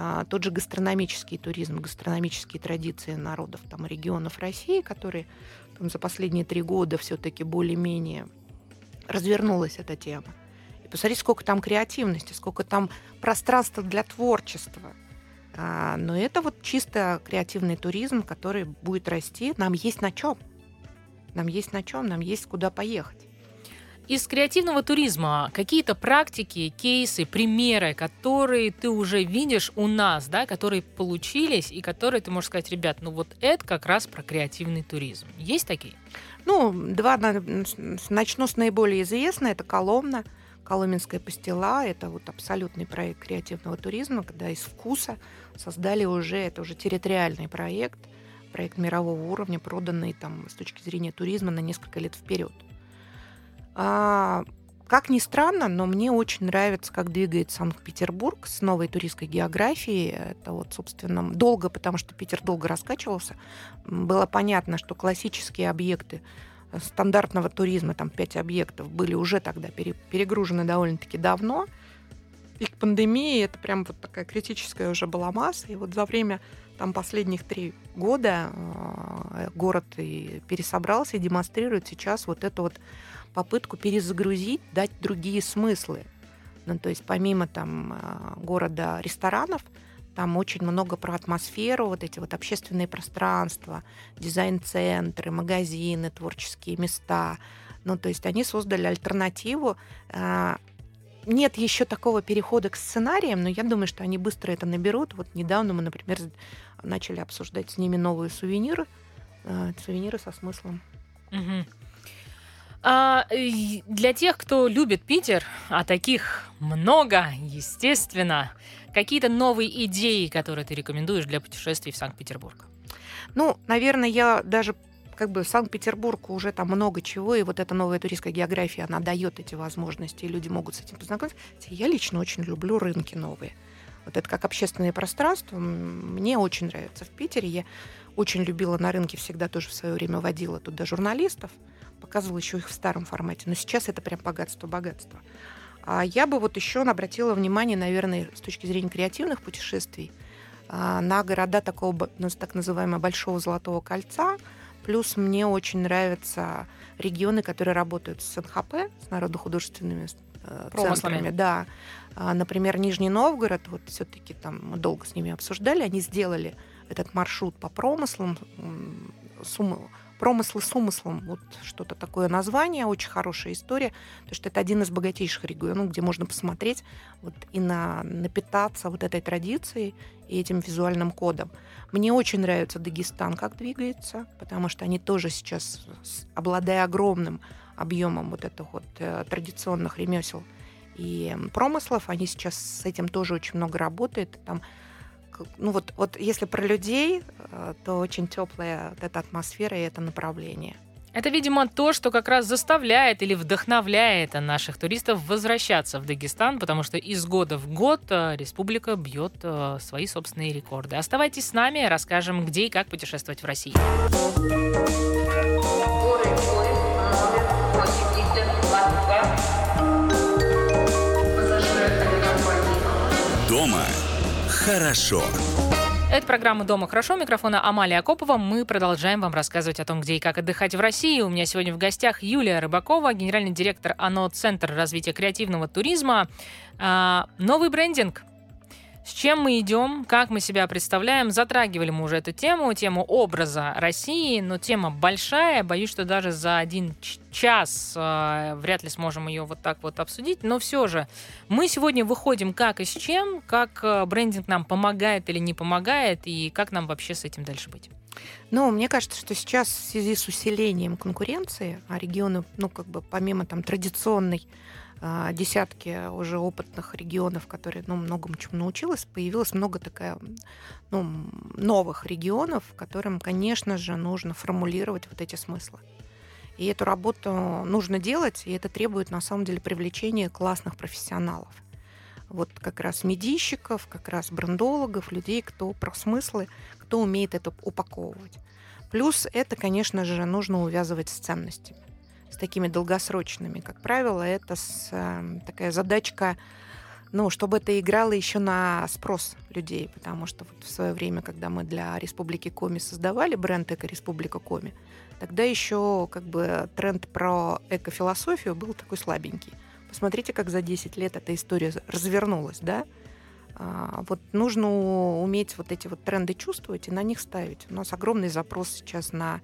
А, тот же гастрономический туризм, гастрономические традиции народов, там, регионов России, которые там, за последние три года все-таки более-менее развернулась эта тема. И посмотрите, сколько там креативности, сколько там пространства для творчества. А, но это вот чисто креативный туризм, который будет расти. Нам есть на чем. Нам есть на чем, нам есть куда поехать.
Из креативного туризма какие-то практики, кейсы, примеры, которые ты уже видишь у нас, да, которые получились и которые ты можешь сказать, ребят, ну вот это как раз про креативный туризм. Есть такие?
Ну, два, начну с наиболее известной, это Коломна. Коломенская пастила – это вот абсолютный проект креативного туризма, когда из вкуса создали уже, это уже территориальный проект, проект мирового уровня, проданный там с точки зрения туризма на несколько лет вперед. А, как ни странно, но мне очень нравится, как двигается Санкт-Петербург с новой туристской географией. Это вот, собственно, долго, потому что Питер долго раскачивался. Было понятно, что классические объекты стандартного туризма, там пять объектов, были уже тогда перегружены довольно-таки давно. И к пандемии это прям вот такая критическая уже была масса. И вот за время там последних три года э, город и пересобрался и демонстрирует сейчас вот эту вот попытку перезагрузить, дать другие смыслы. Ну, то есть помимо там э, города ресторанов, там очень много про атмосферу, вот эти вот общественные пространства, дизайн-центры, магазины, творческие места. Ну, то есть они создали альтернативу. А, нет еще такого перехода к сценариям, но я думаю, что они быстро это наберут. Вот недавно мы, например, начали обсуждать с ними новые сувениры, а, сувениры со смыслом.
Угу. А, для тех, кто любит Питер, а таких много, естественно, Какие-то новые идеи, которые ты рекомендуешь для путешествий в Санкт-Петербург?
Ну, наверное, я даже как бы Санкт-Петербург уже там много чего, и вот эта новая туристская география, она дает эти возможности, и люди могут с этим познакомиться. Я лично очень люблю рынки новые. Вот это как общественное пространство, мне очень нравится в Питере. Я очень любила на рынке, всегда тоже в свое время водила туда журналистов, показывала еще их в старом формате. Но сейчас это прям богатство богатство. А я бы вот еще обратила внимание, наверное, с точки зрения креативных путешествий, а, на города такого ну, так называемого большого золотого кольца. Плюс мне очень нравятся регионы, которые работают с НХП, с народно-художественными центрами. Да. А, например, Нижний Новгород, вот все-таки там мы долго с ними обсуждали, они сделали этот маршрут по промыслам, сумму Промыслы с умыслом, вот что-то такое название, очень хорошая история, потому что это один из богатейших регионов, где можно посмотреть вот, и на, напитаться вот этой традицией и этим визуальным кодом. Мне очень нравится Дагестан, как двигается, потому что они тоже сейчас, обладая огромным объемом вот этих вот э, традиционных ремесел и промыслов, они сейчас с этим тоже очень много работают. Там ну вот, вот если про людей, э, то очень теплая вот эта атмосфера и это направление.
Это, видимо, то, что как раз заставляет или вдохновляет наших туристов возвращаться в Дагестан, потому что из года в год э, республика бьет свои собственные рекорды. Оставайтесь с нами, расскажем, где и как путешествовать в России.
Дома хорошо.
Это программа «Дома хорошо». Микрофона Амалия Акопова. Мы продолжаем вам рассказывать о том, где и как отдыхать в России. У меня сегодня в гостях Юлия Рыбакова, генеральный директор ОНО «Центр развития креативного туризма». А, новый брендинг с чем мы идем, как мы себя представляем. Затрагивали мы уже эту тему, тему образа России, но тема большая. Боюсь, что даже за один час э, вряд ли сможем ее вот так вот обсудить. Но все же мы сегодня выходим как и с чем, как э, брендинг нам помогает или не помогает, и как нам вообще с этим дальше быть.
Ну, мне кажется, что сейчас в связи с усилением конкуренции, а регионы, ну, как бы помимо там традиционной десятки уже опытных регионов, которые ну, многому чему научилась, появилось много такая, ну, новых регионов, которым, конечно же, нужно формулировать вот эти смыслы. И эту работу нужно делать, и это требует, на самом деле, привлечения классных профессионалов. Вот как раз медийщиков, как раз брендологов, людей, кто про смыслы, кто умеет это упаковывать. Плюс это, конечно же, нужно увязывать с ценностями с такими долгосрочными. Как правило, это с, э, такая задачка, ну, чтобы это играло еще на спрос людей, потому что вот в свое время, когда мы для Республики Коми создавали бренд Эко Республика Коми, тогда еще как бы тренд про экофилософию был такой слабенький. Посмотрите, как за 10 лет эта история развернулась, да? А, вот нужно уметь вот эти вот тренды чувствовать и на них ставить. У нас огромный запрос сейчас на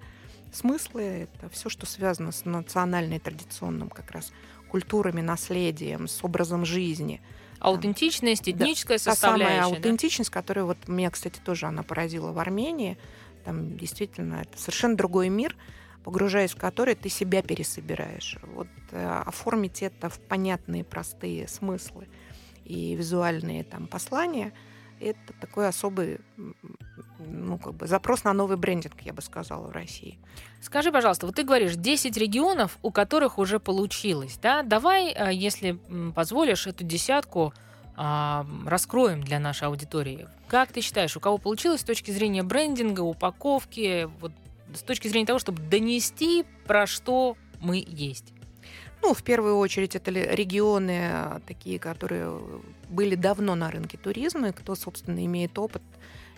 смыслы, это все, что связано с национальной традиционным как раз культурами, наследием, с образом жизни.
Аутентичность, этническая да, составляющая.
Та самая аутентичность, да? которая вот меня, кстати, тоже она поразила в Армении. Там действительно это совершенно другой мир, погружаясь в который ты себя пересобираешь. Вот э, оформить это в понятные, простые смыслы и визуальные там послания – это такой особый ну, как бы запрос на новый брендинг, я бы сказала, в России.
Скажи, пожалуйста, вот ты говоришь, 10 регионов, у которых уже получилось, да? Давай, э, если позволишь, эту десятку а, раскроем для нашей аудитории. Как ты считаешь, у кого получилось с точки зрения брендинга, упаковки, вот с точки зрения того, чтобы донести, про что мы есть?
Ну, в первую очередь, это регионы такие, которые были давно на рынке туризма, и кто, собственно, имеет опыт.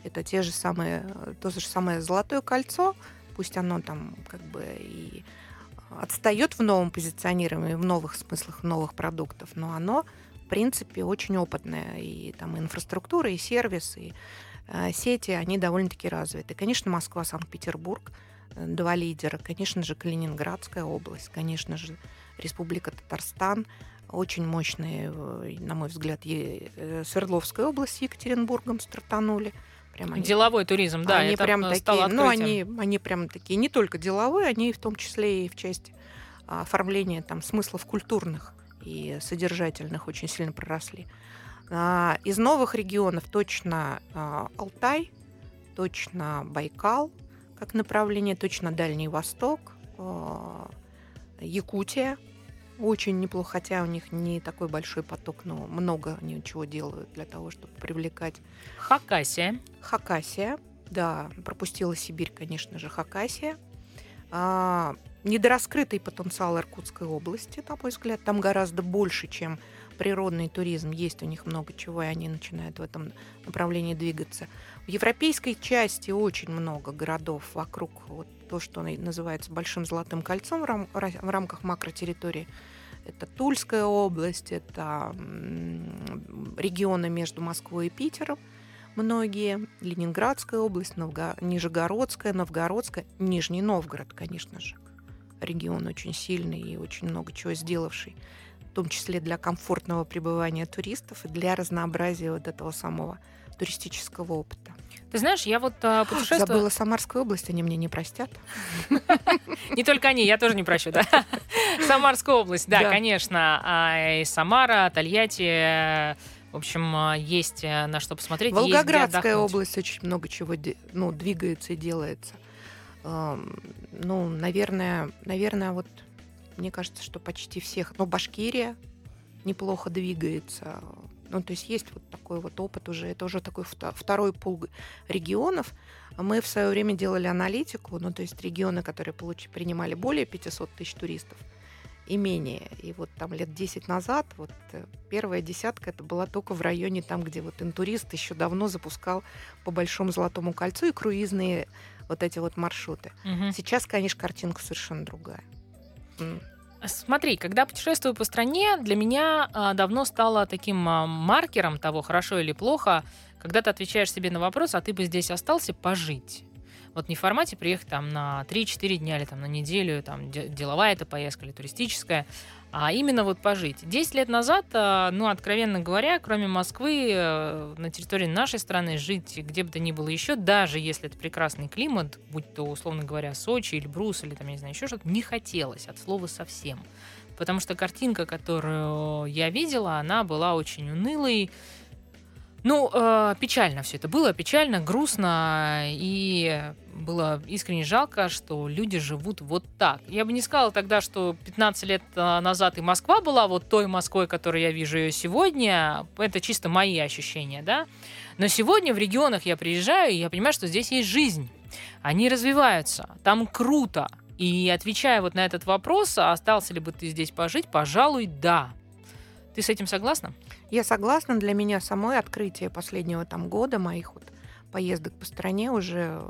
Это те же самые, то же самое Золотое кольцо, пусть оно там как бы и отстает в новом позиционировании, в новых смыслах, в новых продуктов, но оно, в принципе, очень опытное. И там инфраструктура, и сервис, и э, сети, они довольно-таки развиты. Конечно, Москва, Санкт-Петербург, э, два лидера. Конечно же, Калининградская область, конечно же, Республика Татарстан, очень мощные, э, на мой взгляд, э, Свердловская область с Екатеринбургом стартанули.
Прям они, деловой туризм, да,
они прям такие, ну они, они прям такие не только деловые, они в том числе и в части а, оформления там смыслов культурных и содержательных очень сильно проросли. А, из новых регионов точно а, Алтай, точно Байкал как направление, точно Дальний Восток, Якутия, очень неплохо, хотя у них не такой большой поток, но много они чего делают для того, чтобы привлекать.
Хакасия.
Хакасия, да, пропустила Сибирь, конечно же, Хакасия. А, недораскрытый потенциал Иркутской области, на мой взгляд, там гораздо больше, чем природный туризм. Есть у них много чего, и они начинают в этом направлении двигаться. В европейской части очень много городов вокруг вот то, что называется Большим Золотым кольцом в, рам- в рамках макротерритории. Это Тульская область, это регионы между Москвой и Питером, многие, Ленинградская область, Новго... Нижегородская, Новгородская, Нижний Новгород, конечно же. Регион очень сильный и очень много чего сделавший, в том числе для комфортного пребывания туристов и для разнообразия вот этого самого туристического опыта.
Ты знаешь, я вот а, (gasps) путешествую...
Забыла Самарскую область, они мне не простят. (laughs)
Не только они, я тоже не прощу, да. (laughs) Самарская область, да, конечно. А, и Самара, Тольятти, в общем, а, есть э, на что посмотреть.
Волгоградская область очень много чего ну, двигается и делается. Ну, наверное, наверное, вот мне кажется, что почти всех. Но Башкирия неплохо двигается. Ну, то есть есть вот такой вот опыт уже, это уже такой второй пул регионов. Мы в свое время делали аналитику, ну, то есть регионы, которые получ... принимали более 500 тысяч туристов и менее. И вот там лет 10 назад вот э, первая десятка это была только в районе там, где вот интурист еще давно запускал по Большому Золотому кольцу и круизные вот эти вот маршруты. Угу. Сейчас, конечно, картинка совершенно другая.
Смотри, когда путешествую по стране, для меня а, давно стало таким а, маркером того, хорошо или плохо, когда ты отвечаешь себе на вопрос, а ты бы здесь остался пожить. Вот не в формате приехать там на 3-4 дня или там на неделю, там деловая это поездка или туристическая, а именно вот пожить. Десять лет назад, э, ну, откровенно говоря, кроме Москвы, э, на территории нашей страны жить где бы то ни было еще, даже если это прекрасный климат, будь то, условно говоря, Сочи или Брус, или там, не знаю, еще что-то, не хотелось от слова совсем. Потому что картинка, которую я видела, она была очень унылой, ну, э, печально все это было, печально, грустно, и было искренне жалко, что люди живут вот так. Я бы не сказала тогда, что 15 лет э, назад и Москва была вот той Москвой, которую я вижу ее сегодня. Это чисто мои ощущения, да. Но сегодня в регионах я приезжаю, и я понимаю, что здесь есть жизнь. Они развиваются, там круто. И отвечая вот на этот вопрос, а остался ли бы ты здесь пожить, пожалуй, да. Ты с этим согласна?
Я согласна. Для меня самой открытие последнего там года моих вот поездок по стране уже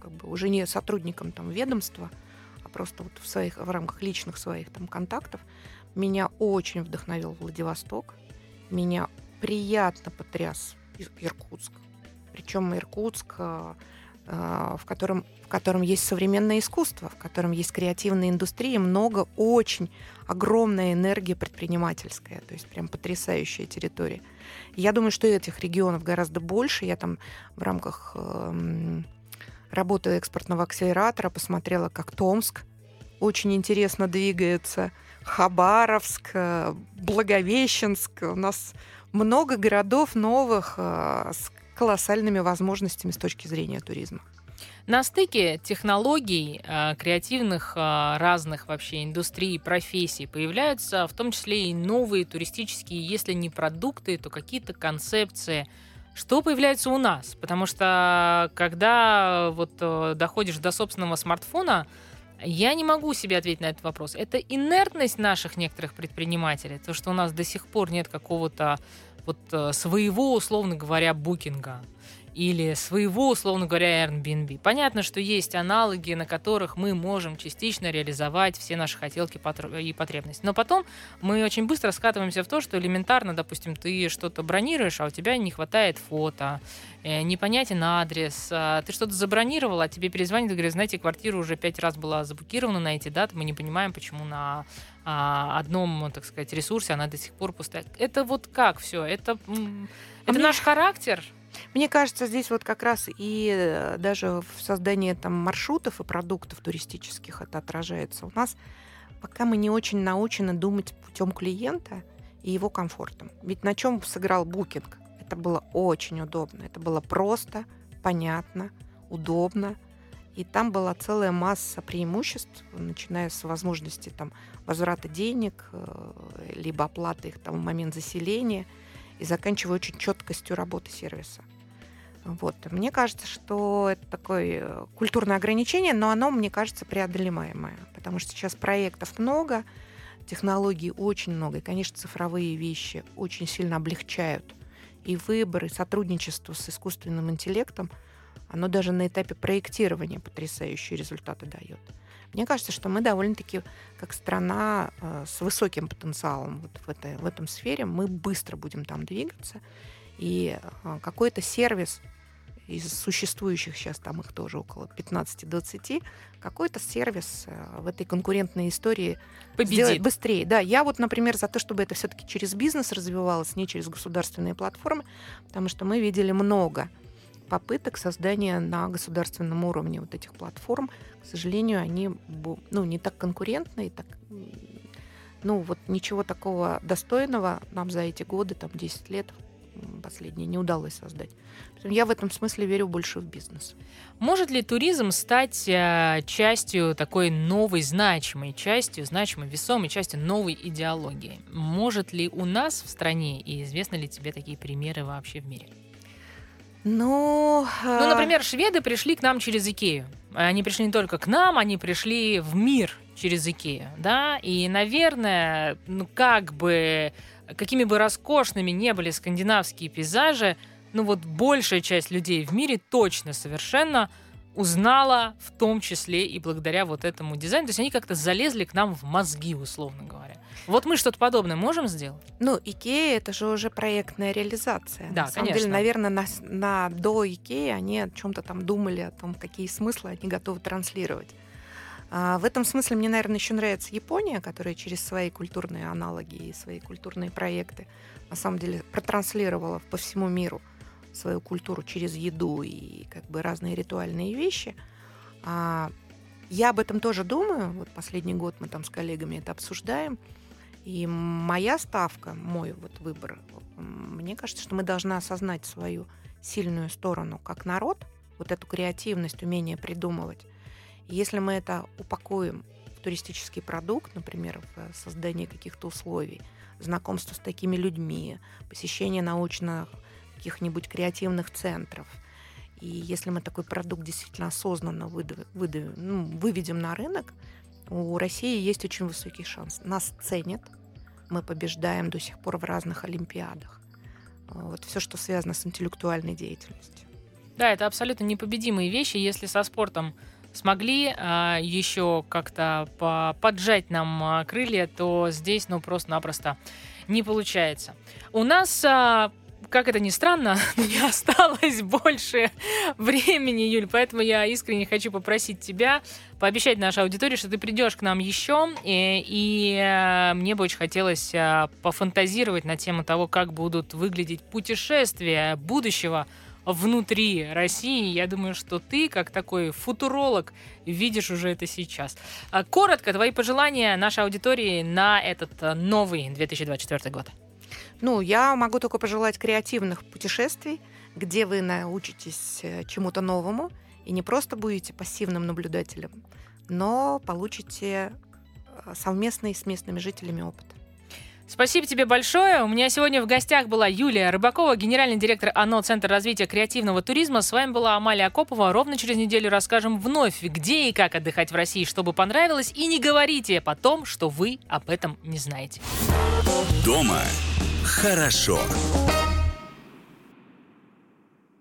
как бы уже не сотрудником там ведомства, а просто вот в своих в рамках личных своих там контактов меня очень вдохновил Владивосток. Меня приятно потряс Иркутск. Причем Иркутск э, Э, в котором, котором есть современное искусство, в котором есть креативная индустрия, много, очень огромная энергия предпринимательская, то есть прям потрясающая территория. Я думаю, что этих регионов гораздо больше. Я там в рамках э, работы экспортного акселератора посмотрела, как Томск очень интересно двигается, Хабаровск, э, Благовещенск. У нас много городов новых э, с колоссальными возможностями с точки зрения туризма.
На стыке технологий, э, креативных э, разных вообще индустрий, профессий появляются в том числе и новые туристические, если не продукты, то какие-то концепции. что появляется у нас? Потому что когда вот э, доходишь до собственного смартфона, я не могу себе ответить на этот вопрос. Это инертность наших некоторых предпринимателей, то, что у нас до сих пор нет какого-то вот своего, условно говоря, букинга или своего, условно говоря, Airbnb. Понятно, что есть аналоги, на которых мы можем частично реализовать все наши хотелки и потребности. Но потом мы очень быстро скатываемся в то, что элементарно, допустим, ты что-то бронируешь, а у тебя не хватает фото, э, непонятен адрес, а ты что-то забронировал, а тебе перезвонит и говорит, знаете, квартира уже пять раз была заблокирована на эти даты, мы не понимаем, почему на а, одном, так сказать, ресурсе она до сих пор пустая. Это вот как все? Это, а это мне... наш характер?
Мне кажется, здесь вот как раз и э, даже в создании там маршрутов и продуктов туристических это отражается. У нас пока мы не очень научены думать путем клиента и его комфортом. Ведь на чем сыграл букинг? Это было очень удобно. Это было просто, понятно, удобно. И там была целая масса преимуществ, начиная с возможности там, возврата денег, э, либо оплаты их там, в момент заселения – и заканчивая очень четкостью работы сервиса. Вот. Мне кажется, что это такое э, культурное ограничение, но оно, мне кажется, преодолимаемое, потому что сейчас проектов много, технологий очень много, и, конечно, цифровые вещи очень сильно облегчают и выбор, и сотрудничество с искусственным интеллектом, оно даже на этапе проектирования потрясающие результаты дает. Мне кажется, что мы довольно-таки, как страна э, с высоким потенциалом вот в, этой, в этом сфере, мы быстро будем там двигаться. И э, какой-то сервис из существующих сейчас, там их тоже около 15-20, какой-то сервис э, в этой конкурентной истории Победит. быстрее. Да, я вот, например, за то, чтобы это все-таки через бизнес развивалось, не через государственные платформы, потому что мы видели много попыток создания на государственном уровне вот этих платформ, к сожалению, они ну, не так конкурентны, так, ну вот ничего такого достойного нам за эти годы, там 10 лет последние, не удалось создать. Я в этом смысле верю больше в бизнес.
Может ли туризм стать э, частью такой новой значимой частью, значимой, весомой частью новой идеологии? Может ли у нас в стране, и известны ли тебе такие примеры вообще в мире?
Ну,
ну, например, шведы пришли к нам через Икею. Они пришли не только к нам, они пришли в мир через Икею, да, и, наверное, ну, как бы, какими бы роскошными не были скандинавские пейзажи, ну, вот большая часть людей в мире точно совершенно узнала в том числе и благодаря вот этому дизайну. То есть они как-то залезли к нам в мозги, условно говоря. Вот мы что-то подобное можем сделать?
Ну, Икея это же уже проектная реализация.
Да,
на самом
конечно.
деле, наверное, на, на до Икеи они о чем-то там думали, о том, какие смыслы они готовы транслировать. А в этом смысле мне, наверное, еще нравится Япония, которая через свои культурные аналоги и свои культурные проекты на самом деле протранслировала по всему миру свою культуру через еду и как бы разные ритуальные вещи. А я об этом тоже думаю. Вот последний год мы там с коллегами это обсуждаем. И моя ставка, мой вот выбор, мне кажется, что мы должны осознать свою сильную сторону как народ, вот эту креативность, умение придумывать. Если мы это упакуем в туристический продукт, например, в создании каких-то условий, знакомство с такими людьми, посещение научных каких-нибудь креативных центров, и если мы такой продукт действительно осознанно выдав, выдав, ну, выведем на рынок, у России есть очень высокий шанс. Нас ценят, мы побеждаем до сих пор в разных олимпиадах. Вот все, что связано с интеллектуальной деятельностью.
Да, это абсолютно непобедимые вещи. Если со спортом смогли а, еще как-то по поджать нам а, крылья, то здесь, ну, просто-напросто не получается. У нас а, как это ни странно, (laughs) не осталось больше времени, Юль, поэтому я искренне хочу попросить тебя пообещать нашей аудитории, что ты придешь к нам еще, и, и э, мне бы очень хотелось э, пофантазировать на тему того, как будут выглядеть путешествия будущего внутри России. Я думаю, что ты, как такой футуролог, видишь уже это сейчас. Коротко, твои пожелания нашей аудитории на этот э, новый 2024 год.
Ну, я могу только пожелать креативных путешествий, где вы научитесь э, чему-то новому и не просто будете пассивным наблюдателем, но получите э, совместный с местными жителями опыт.
Спасибо тебе большое. У меня сегодня в гостях была Юлия Рыбакова, генеральный директор ОНО Центр развития креативного туризма. С вами была Амалия Акопова. Ровно через неделю расскажем вновь, где и как отдыхать в России, чтобы понравилось. И не говорите потом, что вы об этом не знаете.
Дома хорошо.